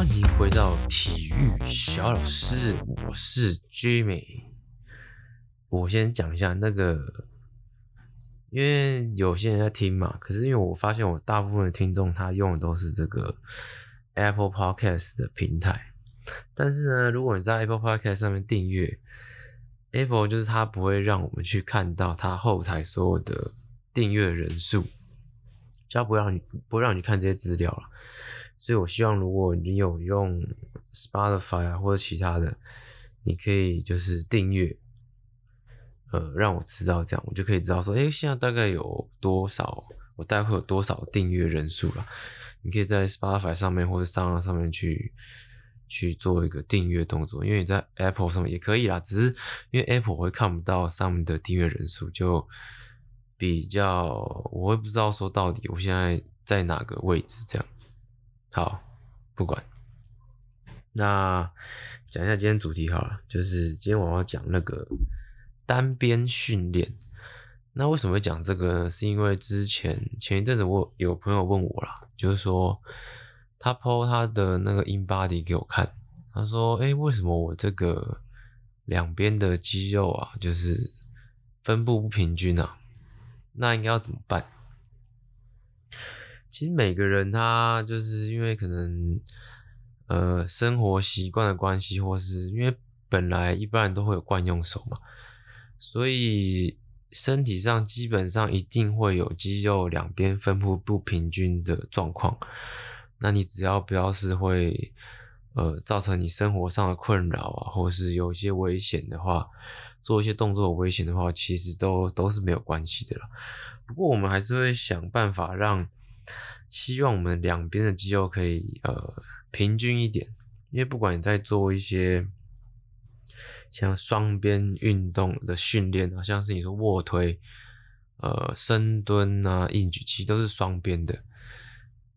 欢迎回到体育小老师，我是 Jimmy。我先讲一下那个，因为有些人在听嘛，可是因为我发现我大部分的听众他用的都是这个 Apple Podcast 的平台，但是呢，如果你在 Apple Podcast 上面订阅，Apple 就是它不会让我们去看到它后台所有的订阅人数，就不会让你不会让你看这些资料了。所以，我希望如果你有用 Spotify 或者其他的，你可以就是订阅，呃，让我知道这样，我就可以知道说，诶，现在大概有多少，我大概会有多少订阅人数了。你可以在 Spotify 上面或者上上面去去做一个订阅动作，因为你在 Apple 上面也可以啦，只是因为 Apple 会看不到上面的订阅人数，就比较我会不知道说到底我现在在哪个位置这样。好，不管。那讲一下今天主题好了，就是今天我要讲那个单边训练。那为什么会讲这个呢？是因为之前前一阵子我有朋友问我啦，就是说他 po 他的那个 InBody 给我看，他说：“哎、为什么我这个两边的肌肉啊，就是分布不平均啊？那应该要怎么办？”其实每个人他就是因为可能呃生活习惯的关系，或是因为本来一般人都会有惯用手嘛，所以身体上基本上一定会有肌肉两边分布不平均的状况。那你只要不要是会呃造成你生活上的困扰啊，或是有一些危险的话，做一些动作有危险的话，其实都都是没有关系的了。不过我们还是会想办法让。希望我们两边的肌肉可以呃平均一点，因为不管你在做一些像双边运动的训练啊，像是你说卧推、呃深蹲啊、硬举，其实都是双边的。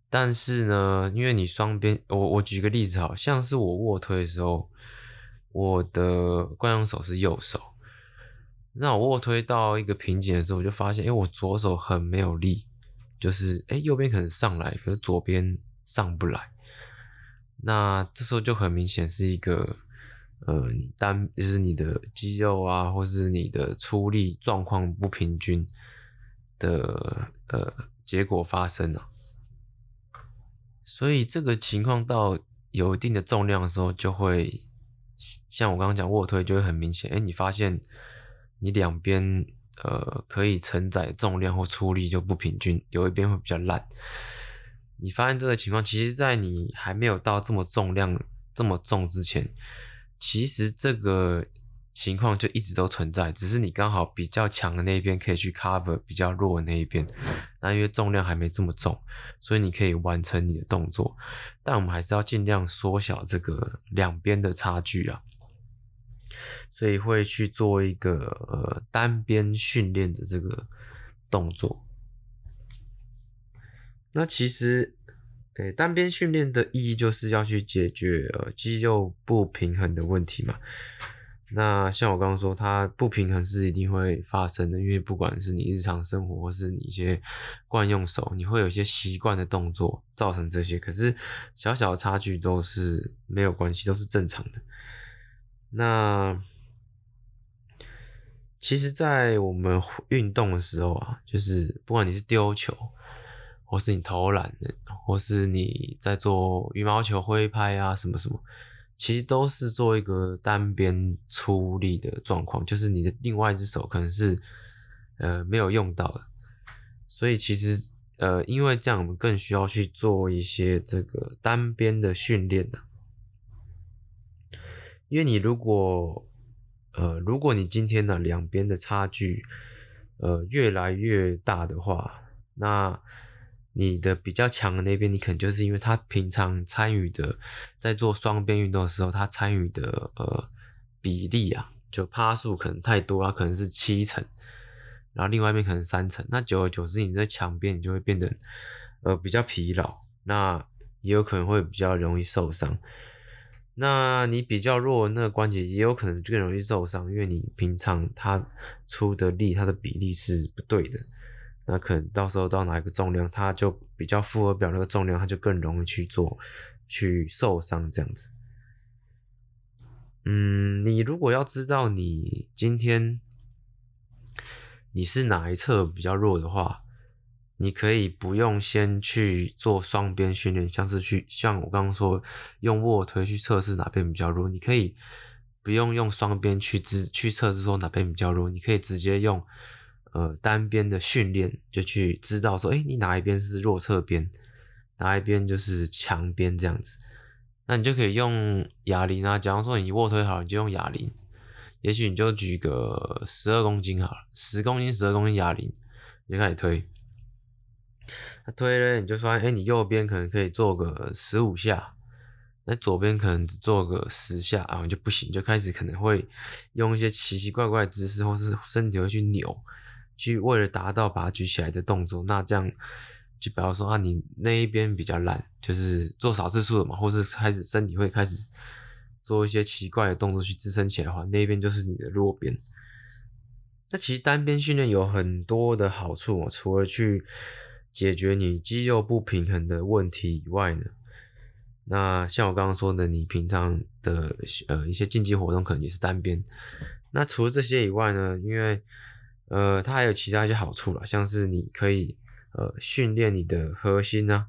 但是呢，因为你双边，我我举个例子，好像是我卧推的时候，我的惯用手是右手，那我卧推到一个瓶颈的时候，我就发现，哎，我左手很没有力。就是诶，右边可能上来，可是左边上不来。那这时候就很明显是一个，呃，你单就是你的肌肉啊，或是你的出力状况不平均的呃结果发生了。所以这个情况到有一定的重量的时候，就会像我刚刚讲卧推就会很明显。诶，你发现你两边。呃，可以承载重量或出力就不平均，有一边会比较烂。你发现这个情况，其实，在你还没有到这么重量这么重之前，其实这个情况就一直都存在，只是你刚好比较强的那一边可以去 cover 比较弱的那一边。那因为重量还没这么重，所以你可以完成你的动作。但我们还是要尽量缩小这个两边的差距啊。所以会去做一个呃单边训练的这个动作。那其实，诶，单边训练的意义就是要去解决呃肌肉不平衡的问题嘛。那像我刚刚说，它不平衡是一定会发生的，因为不管是你日常生活或是你一些惯用手，你会有一些习惯的动作造成这些。可是小小的差距都是没有关系，都是正常的。那其实，在我们运动的时候啊，就是不管你是丢球，或是你投篮，或是你在做羽毛球挥拍啊，什么什么，其实都是做一个单边出力的状况，就是你的另外一只手可能是呃没有用到的，所以其实呃因为这样，我们更需要去做一些这个单边的训练的，因为你如果呃，如果你今天呢两边的差距，呃越来越大的话，那你的比较强的那边，你可能就是因为他平常参与的，在做双边运动的时候，他参与的呃比例啊，就趴数可能太多了，可能是七成，然后另外一边可能三成，那久而久之，你在强边你就会变得呃比较疲劳，那也有可能会比较容易受伤。那你比较弱的那个关节也有可能更容易受伤，因为你平常它出的力，它的比例是不对的。那可能到时候到哪一个重量，它就比较负荷表那个重量，它就更容易去做去受伤这样子。嗯，你如果要知道你今天你是哪一侧比较弱的话，你可以不用先去做双边训练，像是去像我刚刚说用卧推去测试哪边比较弱，你可以不用用双边去直去测试说哪边比较弱，你可以直接用呃单边的训练就去知道说，诶，你哪一边是弱侧边，哪一边就是强边这样子。那你就可以用哑铃啊，假如说你卧推好，你就用哑铃。也许你就举个十二公斤好了，十公斤、十二公斤哑铃，你就开始推。他推了，你就发现，哎，你右边可能可以做个十五下，那左边可能只做个十下啊，你就不行，就开始可能会用一些奇奇怪怪的姿势，或是身体会去扭，去为了达到把它举起来的动作。那这样。就比方说啊，你那一边比较烂，就是做少次数的嘛，或是开始身体会开始做一些奇怪的动作去支撑起来的话，那一边就是你的弱边。那其实单边训练有很多的好处哦，除了去解决你肌肉不平衡的问题以外呢，那像我刚刚说的，你平常的呃一些竞技活动可能也是单边。那除了这些以外呢，因为呃它还有其他一些好处啦，像是你可以。呃，训练你的核心呢、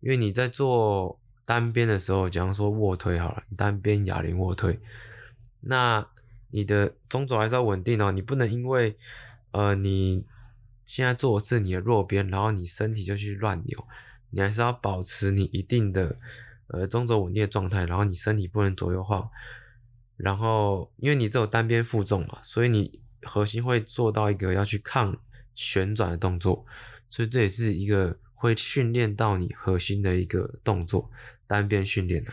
因为你在做单边的时候，假如说卧推好了，单边哑铃卧推，那你的中轴还是要稳定哦，你不能因为呃你现在做的是你的弱边，然后你身体就去乱扭，你还是要保持你一定的呃中轴稳定的状态，然后你身体不能左右晃，然后因为你只有单边负重嘛，所以你核心会做到一个要去抗旋转的动作。所以这也是一个会训练到你核心的一个动作，单边训练的。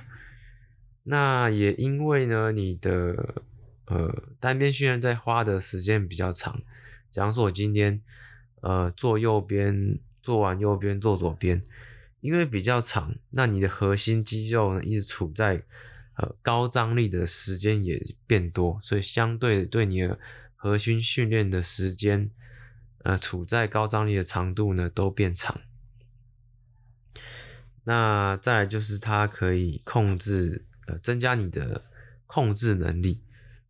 那也因为呢，你的呃单边训练在花的时间比较长。假如说我今天呃做右边，做完右边做左边，因为比较长，那你的核心肌肉呢一直处在呃高张力的时间也变多，所以相对对你的核心训练的时间。呃，处在高张力的长度呢都变长。那再来就是它可以控制，呃，增加你的控制能力，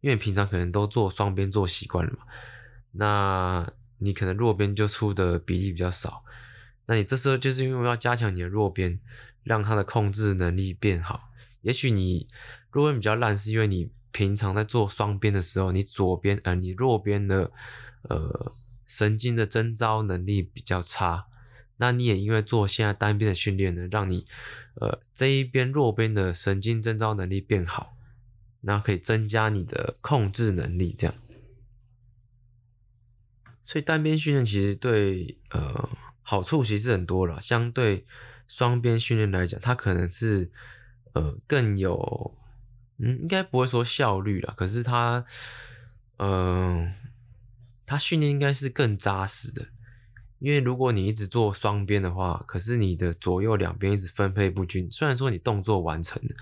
因为平常可能都做双边做习惯了嘛，那你可能弱边就出的比例比较少，那你这时候就是因为要加强你的弱边，让它的控制能力变好。也许你弱边比较烂，是因为你平常在做双边的时候，你左边呃你弱边的呃。神经的征招能力比较差，那你也因为做现在单边的训练呢，让你呃这一边弱边的神经征招能力变好，那可以增加你的控制能力，这样。所以单边训练其实对呃好处其实很多了，相对双边训练来讲，它可能是呃更有嗯应该不会说效率了，可是它嗯。呃它训练应该是更扎实的，因为如果你一直做双边的话，可是你的左右两边一直分配不均。虽然说你动作完成了，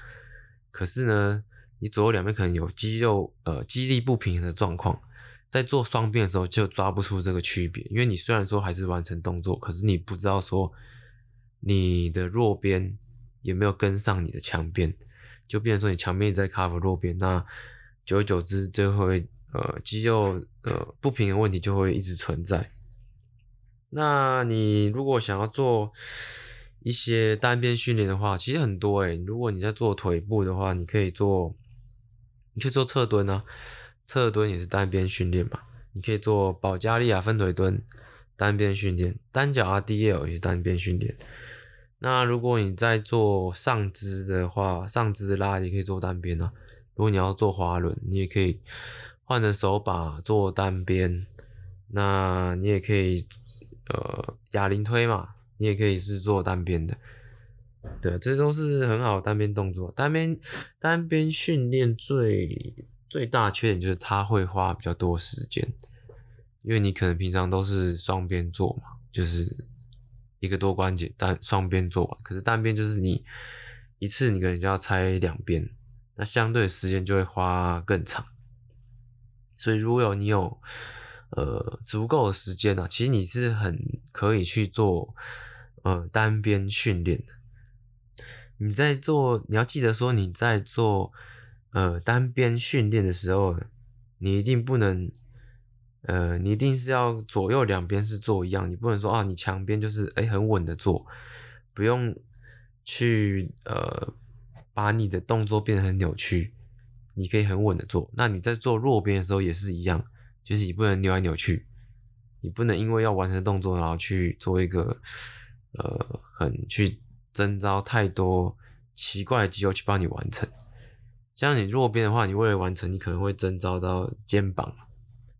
可是呢，你左右两边可能有肌肉呃肌力不平衡的状况，在做双边的时候就抓不出这个区别。因为你虽然说还是完成动作，可是你不知道说你的弱边有没有跟上你的强边，就变成说你强边一直在 cover 弱边，那久而久之就会。呃，肌肉呃不平衡问题就会一直存在。那你如果想要做一些单边训练的话，其实很多诶。如果你在做腿部的话，你可以做，你去做侧蹲啊，侧蹲也是单边训练嘛。你可以做保加利亚分腿蹲，单边训练，单脚 RDL 也是单边训练。那如果你在做上肢的话，上肢拉也可以做单边啊。如果你要做滑轮，你也可以。换着手把做单边，那你也可以，呃，哑铃推嘛，你也可以是做单边的，对，这都是很好的单边动作。单边单边训练最最大缺点就是它会花比较多时间，因为你可能平常都是双边做嘛，就是一个多关节单双边做完，可是单边就是你一次你可能就要拆两边，那相对时间就会花更长。所以，如果有你有呃足够的时间呢、啊，其实你是很可以去做呃单边训练的。你在做，你要记得说你在做呃单边训练的时候，你一定不能呃，你一定是要左右两边是做一样，你不能说啊，你强边就是诶很稳的做，不用去呃把你的动作变得很扭曲，你可以很稳的做。那你在做弱边的时候也是一样，就是你不能扭来扭去，你不能因为要完成动作然后去做一个呃很去。征召太多奇怪的肌肉去帮你完成，像你弱边的话，你为了完成，你可能会征召到肩膀、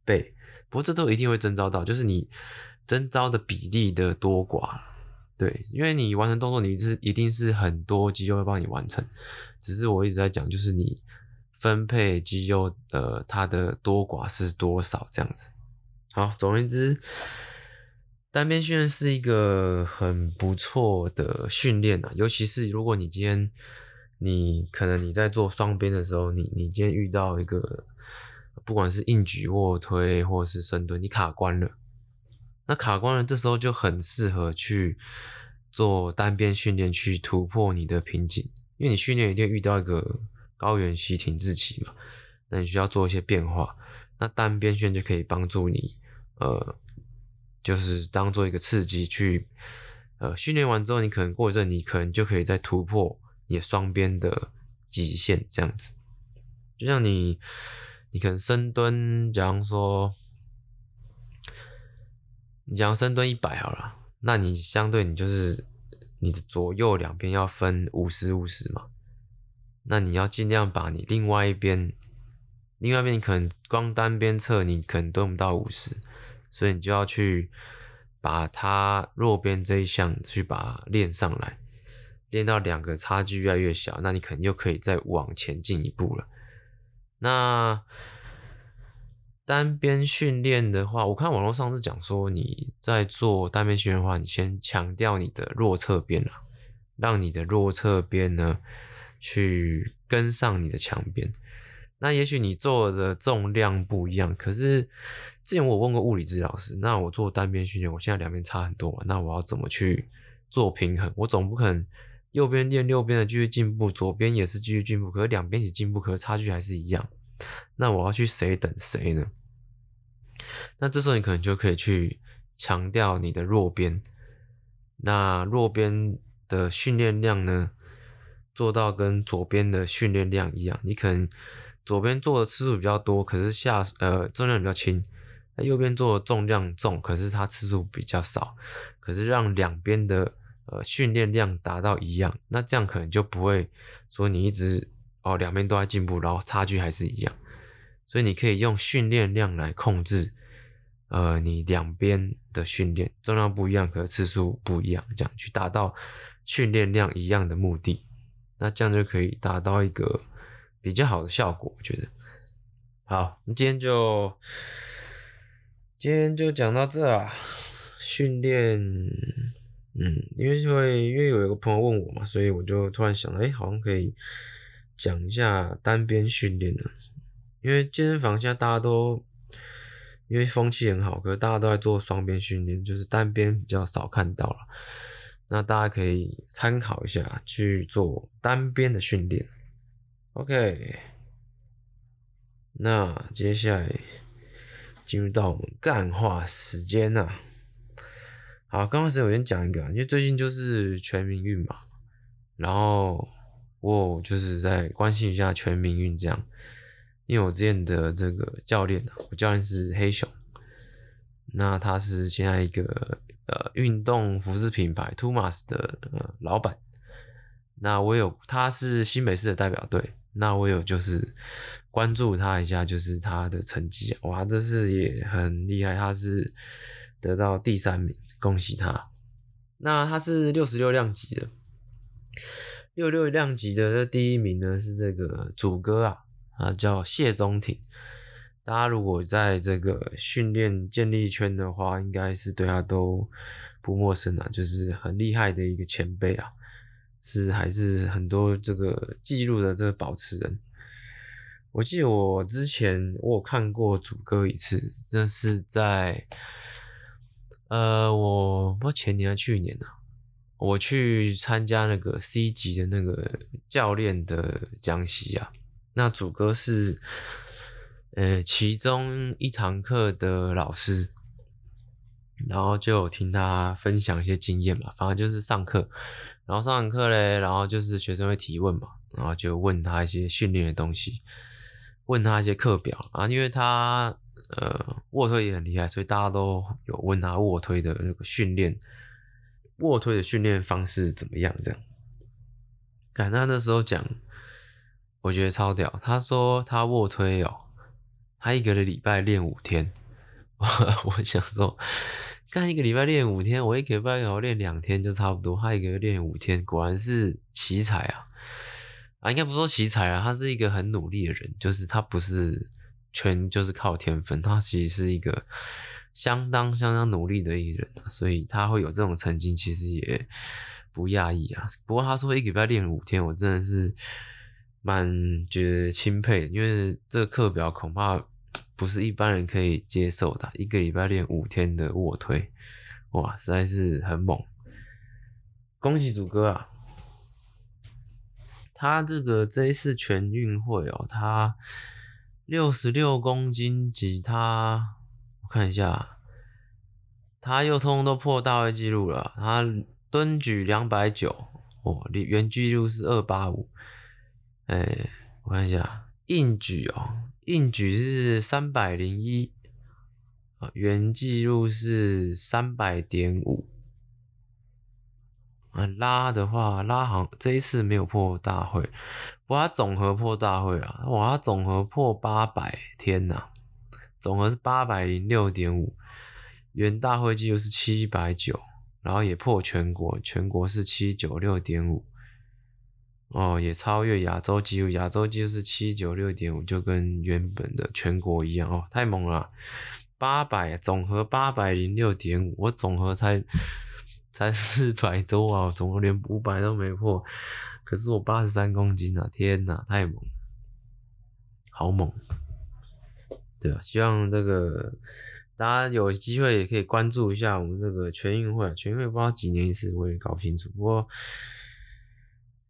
背，不过这都一定会征召到，就是你征召的比例的多寡，对，因为你完成动作，你是一定是很多肌肉会帮你完成，只是我一直在讲，就是你分配肌肉的它的多寡是多少这样子。好，总而言之。单边训练是一个很不错的训练啊，尤其是如果你今天你可能你在做双边的时候，你你今天遇到一个不管是硬举、卧推或者是深蹲，你卡关了，那卡关了，这时候就很适合去做单边训练，去突破你的瓶颈，因为你训练一定遇到一个高原期停滞期嘛，那你需要做一些变化，那单边训练就可以帮助你，呃。就是当做一个刺激去，呃，训练完之后，你可能过一阵，你可能就可以再突破你双边的极限，这样子。就像你，你可能深蹲，假如说，你假如深蹲一百好了，那你相对你就是你的左右两边要分五十五十嘛，那你要尽量把你另外一边，另外一边你可能光单边侧你可能蹲不到五十。所以你就要去把它弱边这一项去把它练上来，练到两个差距越来越小，那你可能又可以再往前进一步了。那单边训练的话，我看网络上是讲说，你在做单边训练的话，你先强调你的弱侧边啊，让你的弱侧边呢去跟上你的强边。那也许你做的重量不一样，可是之前我问过物理治疗师，那我做单边训练，我现在两边差很多嘛，那我要怎么去做平衡？我总不可能右边练右边的继续进步，左边也是继续进步，可是两边一起进步，可是差距还是一样，那我要去谁等谁呢？那这时候你可能就可以去强调你的弱边，那弱边的训练量呢，做到跟左边的训练量一样，你可能。左边做的次数比较多，可是下呃重量比较轻；那右边做的重量重，可是它次数比较少。可是让两边的呃训练量达到一样，那这样可能就不会说你一直哦两边都在进步，然后差距还是一样。所以你可以用训练量来控制呃你两边的训练，重量不一样，可次数不一样，这样去达到训练量一样的目的。那这样就可以达到一个。比较好的效果，我觉得。好，那今天就今天就讲到这啊。训练，嗯，因为就会因为有一个朋友问我嘛，所以我就突然想到，哎、好像可以讲一下单边训练的。因为健身房现在大家都因为风气很好，可是大家都在做双边训练，就是单边比较少看到了。那大家可以参考一下，去做单边的训练。OK，那接下来进入到我们干话时间呐。啊，刚开始我先讲一个，因为最近就是全民运嘛，然后我就是在关心一下全民运这样，因为我之前的这个教练啊，我教练是黑熊，那他是现在一个呃运动服饰品牌 Tomas 的呃老板，那我有他是新北市的代表队。那我有就是关注他一下，就是他的成绩啊，哇，这是也很厉害，他是得到第三名，恭喜他。那他是六十六量级的，六六量级的这第一名呢是这个祖哥啊，啊叫谢宗廷。大家如果在这个训练建立圈的话，应该是对他都不陌生啊，就是很厉害的一个前辈啊。是还是很多这个记录的这个保持人。我记得我之前我有看过祖哥一次，那是在呃，我不前年还去年呢、啊，我去参加那个 C 级的那个教练的讲习啊，那祖哥是呃其中一堂课的老师，然后就有听他分享一些经验嘛，反正就是上课，然后上完课嘞，然后就是学生会提问嘛，然后就问他一些训练的东西，问他一些课表啊，因为他呃卧推也很厉害，所以大家都有问他卧推的那个训练。卧推的训练方式怎么样？这样，看他那时候讲，我觉得超屌。他说他卧推哦，他一个礼拜练五天。我想说，干一个礼拜练五天，我一个礼拜要练两天就差不多。他一个月练五天，果然是奇才啊！啊，应该不说奇才啊，他是一个很努力的人，就是他不是全就是靠天分，他其实是一个。相当相当努力的一个人，所以他会有这种成绩，其实也不讶异啊。不过他说一个礼拜练五天，我真的是蛮觉得钦佩，因为这个课表恐怕不是一般人可以接受的。一个礼拜练五天的卧推，哇，实在是很猛！恭喜祖哥啊！他这个这一次全运会哦，他六十六公斤级，他我。看一下，他又通通都破大会纪录了。他蹲举两百九，哦，原纪录是二八五。哎，我看一下，硬举哦，硬举是三百零一，啊，原纪录是三百点五。啊，拉的话，拉行这一次没有破大会，不过他总和破大会了。哇，他总和破八百，天呐！总和是八百零六点五，原大会纪录是七百九，然后也破全国，全国是七九六点五，哦，也超越亚洲纪录，亚洲纪录是七九六点五，就跟原本的全国一样哦，太猛了，八百总和八百零六点五，我总和才才四百多啊，总和连五百都没破，可是我八十三公斤啊，天哪，太猛，好猛。对啊，希望这个大家有机会也可以关注一下我们这个全运会。全运会不知道几年一次，我也搞不清楚。不过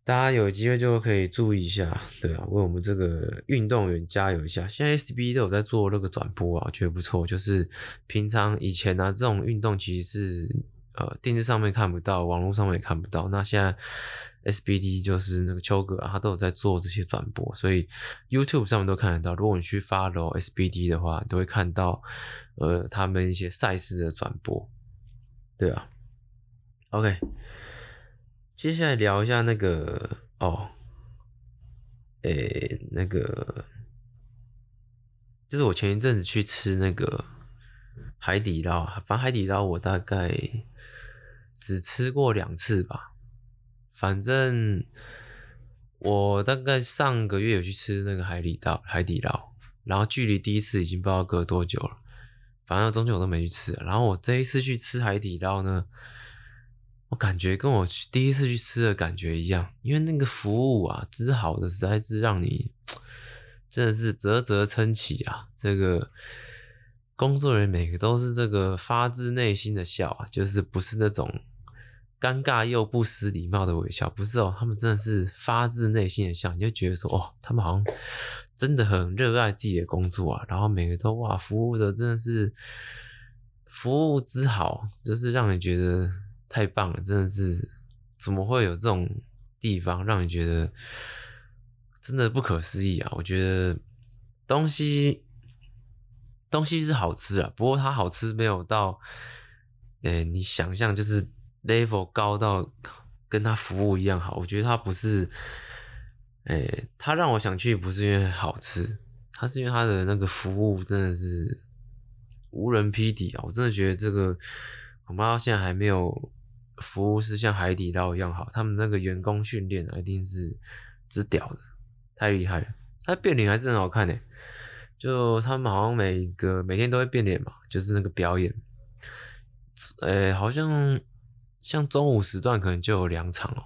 大家有机会就可以注意一下，对啊，为我们这个运动员加油一下。现在 S B 都有在做那个转播啊，我觉得不错。就是平常以前呢、啊，这种运动其实是呃电视上面看不到，网络上面也看不到。那现在。SBD 就是那个秋哥啊，他都有在做这些转播，所以 YouTube 上面都看得到。如果你去 follow SBD 的话，都会看到呃他们一些赛事的转播。对啊，OK，接下来聊一下那个哦，诶、那个就是我前一阵子去吃那个海底捞，反正海底捞我大概只吃过两次吧。反正我大概上个月有去吃那个海底捞，海底捞，然后距离第一次已经不知道隔多久了。反正中间我都没去吃。然后我这一次去吃海底捞呢，我感觉跟我第一次去吃的感觉一样，因为那个服务啊，之好的实在是让你 真的是啧啧称奇啊！这个工作人员每个都是这个发自内心的笑啊，就是不是那种。尴尬又不失礼貌的微笑，不是哦，他们真的是发自内心的笑，你就觉得说，哦，他们好像真的很热爱自己的工作啊，然后每个都哇，服务的真的是服务之好，就是让你觉得太棒了，真的是怎么会有这种地方让你觉得真的不可思议啊？我觉得东西东西是好吃啊，不过它好吃没有到，诶，你想象就是。level 高到跟它服务一样好，我觉得它不是，诶、欸，他让我想去不是因为好吃，他是因为他的那个服务真的是无人匹敌啊！我真的觉得这个恐怕现在还没有服务是像海底捞一样好，他们那个员工训练啊，一定是之屌的，太厉害了。他变脸还是很好看诶，就他们好像每个每天都会变脸嘛，就是那个表演，诶、好像。像中午时段可能就有两场哦，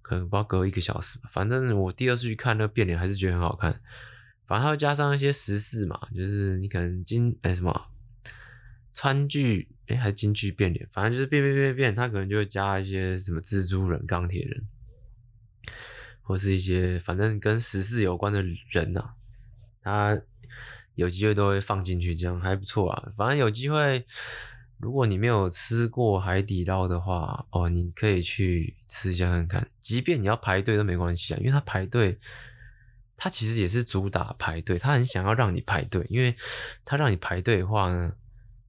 可能不知道隔一个小时吧。反正我第二次去看那个变脸还是觉得很好看。反正它会加上一些时事嘛，就是你可能今哎、什么川剧哎，还京剧变脸，反正就是变变变变，他可能就会加一些什么蜘蛛人、钢铁人，或是一些反正跟时事有关的人呐、啊，他有机会都会放进去，这样还不错啊。反正有机会，如果你没有吃过海底捞的话，哦，你可以去吃一下看看，即便你要排队都没关系啊，因为他排队，他其实也是主打排队，他很想要让你排队，因为他让你排队的话呢。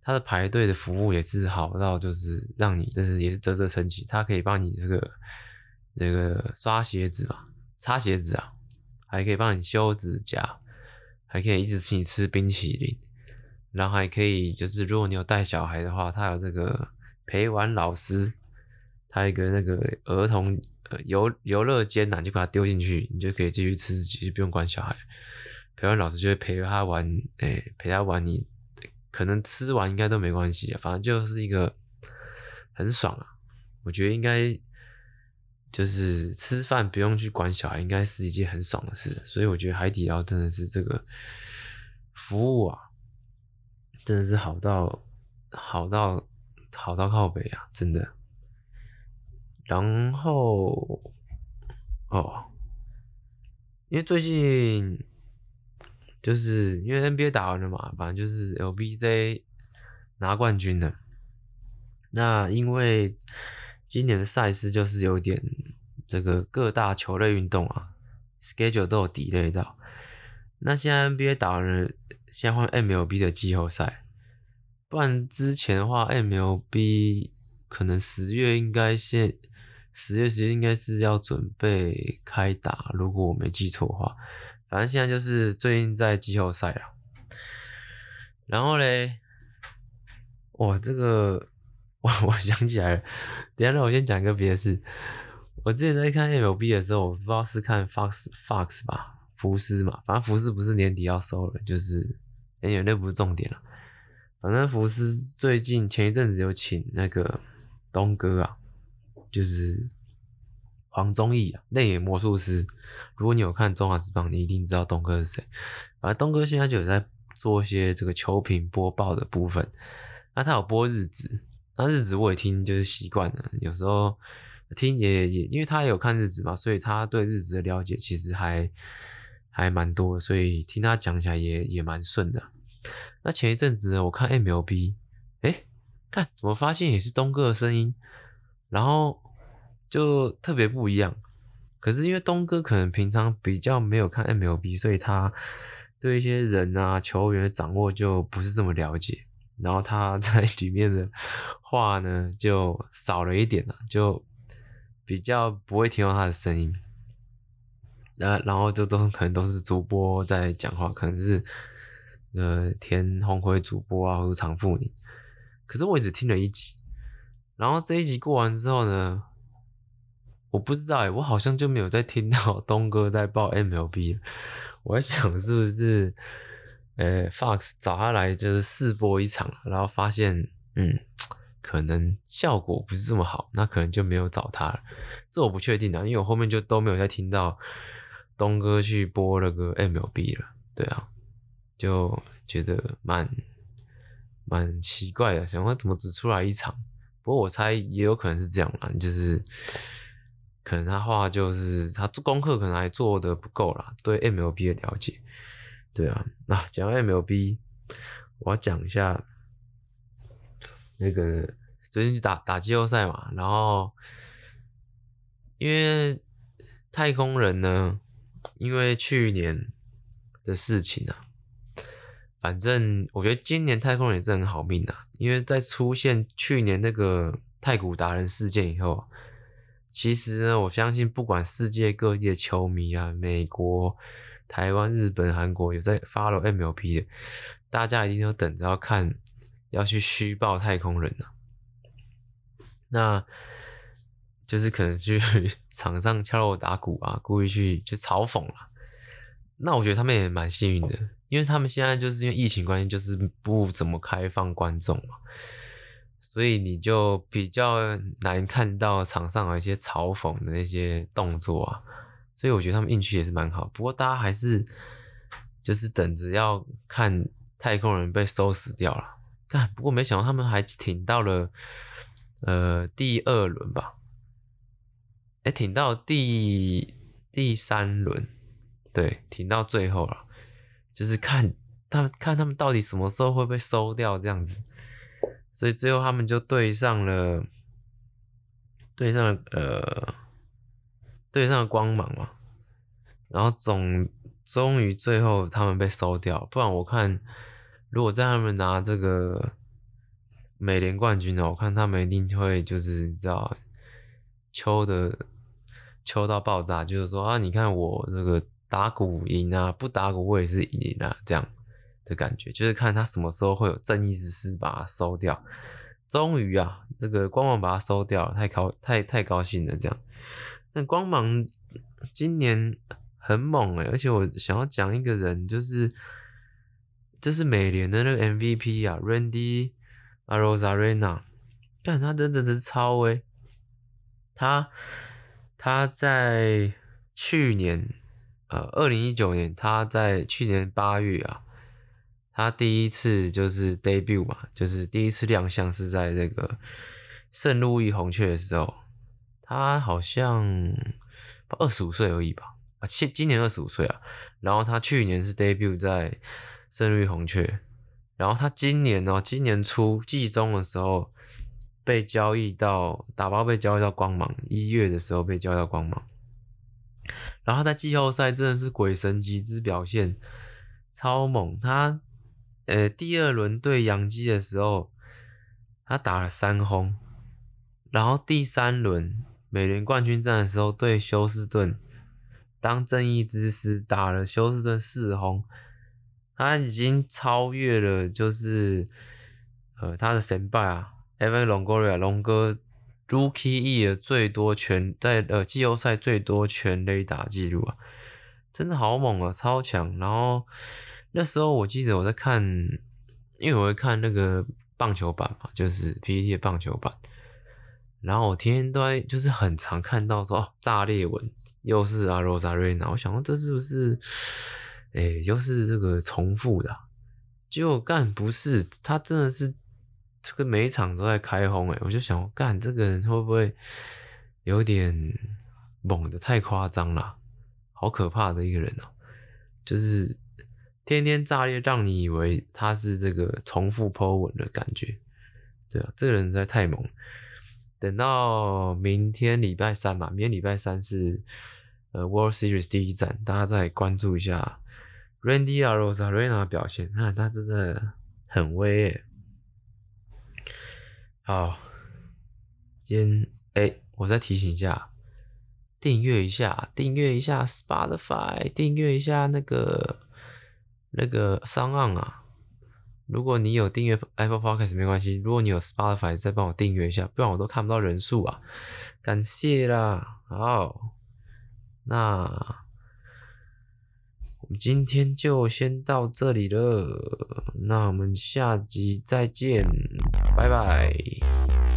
他的排队的服务也是好到，就是让你，就是也是啧啧称奇。他可以帮你这个这个刷鞋子嘛，擦鞋子啊，还可以帮你修指甲，还可以一直请你吃冰淇淋，然后还可以就是如果你有带小孩的话，他有这个陪玩老师，他一个那个儿童呃游游乐间呐，就把它丢进去，你就可以继续吃自己，就不用管小孩。陪玩老师就会陪他玩，哎、陪他玩你。可能吃完应该都没关系，反正就是一个很爽啊。我觉得应该就是吃饭不用去管小孩，应该是一件很爽的事。所以我觉得海底捞真的是这个服务啊，真的是好到好到好到靠北啊，真的。然后哦，因为最近。就是因为 NBA 打完了嘛，反正就是 LBJ 拿冠军了。那因为今年的赛事就是有点这个各大球类运动啊，schedule 都有 delay 到。那现在 NBA 打完了，现在换 MLB 的季后赛。不然之前的话，MLB 可能十月应该现十月十应该是要准备开打，如果我没记错的话。反正现在就是最近在季后赛了，然后嘞，哇，这个 我 我想起来了，等下让我先讲一个别的事。我之前在看 MLB 的时候，我不知道是看 Fox Fox 吧，福斯嘛，反正福斯不是年底要收了，就是，哎，那不是重点了。反正福斯最近前一阵子有请那个东哥啊，就是。黄宗义啊，内野魔术师。如果你有看中华职棒，你一定知道东哥是谁。反正东哥现在就有在做一些这个球评播报的部分。那他有播日子，那日子我也听就是习惯了。有时候听也也，因为他也有看日子嘛，所以他对日子的了解其实还还蛮多，所以听他讲起来也也蛮顺的。那前一阵子呢，我看 MLB，哎，看我发现也是东哥的声音，然后。就特别不一样，可是因为东哥可能平常比较没有看 MLB，所以他对一些人啊、球员的掌握就不是这么了解，然后他 在里面的话呢就少了一点了，就比较不会听到他的声音，那然后就都可能都是主播在讲话，可能是呃田鸿辉主播啊，或者常富宁，可是我只听了一集，然后这一集过完之后呢。我不知道哎，我好像就没有再听到东哥在报 MLB。我在想是不是，呃，Fox 找他来就是试播一场，然后发现，嗯，可能效果不是这么好，那可能就没有找他了。这我不确定的，因为我后面就都没有再听到东哥去播那个 MLB 了。对啊，就觉得蛮蛮奇怪的，想说怎么只出来一场？不过我猜也有可能是这样嘛，就是。可能他话就是他做功课可能还做得不够啦，对 MLB 的了解，对啊，那讲到 MLB，我要讲一下那个最近打打季后赛嘛，然后因为太空人呢，因为去年的事情啊，反正我觉得今年太空人也是很好命的，因为在出现去年那个太古达人事件以后。其实呢，我相信不管世界各地的球迷啊，美国、台湾、日本、韩国有在 follow MLP 的，大家一定都等着要看，要去虚报太空人啊。那就是可能去 场上敲锣打鼓啊，故意去去嘲讽啊。那我觉得他们也蛮幸运的，因为他们现在就是因为疫情关系，就是不怎么开放观众嘛。所以你就比较难看到场上有一些嘲讽的那些动作啊，所以我觉得他们运气也是蛮好。不过大家还是就是等着要看太空人被收拾掉了，看，不过没想到他们还挺到了呃第二轮吧？哎，挺到第第三轮，对，挺到最后了，就是看他们看他们到底什么时候会被收掉这样子，所以最后他们就对上了，对上了呃，对上了光芒嘛，然后总终于最后他们被收掉，不然我看。如果在他们拿这个美联冠军呢，我看他们一定会就是你知道，秋的秋到爆炸，就是说啊，你看我这个打鼓赢啊，不打鼓我也是赢啊，这样的感觉，就是看他什么时候会有正义之师把它收掉。终于啊，这个光芒把它收掉了，太高太太高兴了，这样。那光芒今年很猛诶、而且我想要讲一个人，就是。这是美联的那个 MVP 啊，Randy Arozarena，但他真的是超威。他他在去年，呃，二零一九年，他在去年八月啊，他第一次就是 debut 嘛，就是第一次亮相是在这个圣路易红雀的时候，他好像二十五岁而已吧，啊，今今年二十五岁啊，然后他去年是 debut 在。圣路易红雀，然后他今年哦，今年初季中的时候被交易到打包，被交易到光芒，一月的时候被交易到光芒，然后在季后赛真的是鬼神级之表现，超猛。他呃第二轮对洋基的时候，他打了三轰，然后第三轮美联冠军战的时候对休斯顿当正义之师打了休斯顿四轰。他已经超越了，就是呃他的神败啊，Evan Longoria 龙哥 Rookie Year 最多全在呃季后赛最多全垒打记录啊，真的好猛啊，超强。然后那时候我记得我在看，因为我会看那个棒球版嘛，就是 PPT 的棒球版，然后我天天都在就是很常看到说炸裂文又是阿罗扎瑞娜，我想说这是不是？哎、又，是这个重复的、啊，就干不是他真的是这个每一场都在开轰哎，我就想干这个人会不会有点猛的太夸张了，好可怕的一个人哦、啊，就是天天炸裂，让你以为他是这个重复 po 文的感觉，对啊，这个人实在太猛。等到明天礼拜三吧，明天礼拜三是呃 World Series 第一站，大家再关注一下。Randy Arozarena 的表现，那他真的很威耶。好，今天哎、欸，我再提醒一下，订阅一下，订阅一下 Spotify，订阅一下那个那个 SoundOn 啊。如果你有订阅 Apple Podcast 没关系，如果你有 Spotify，再帮我订阅一下，不然我都看不到人数啊。感谢啦，好，那。我们今天就先到这里了，那我们下集再见，拜拜。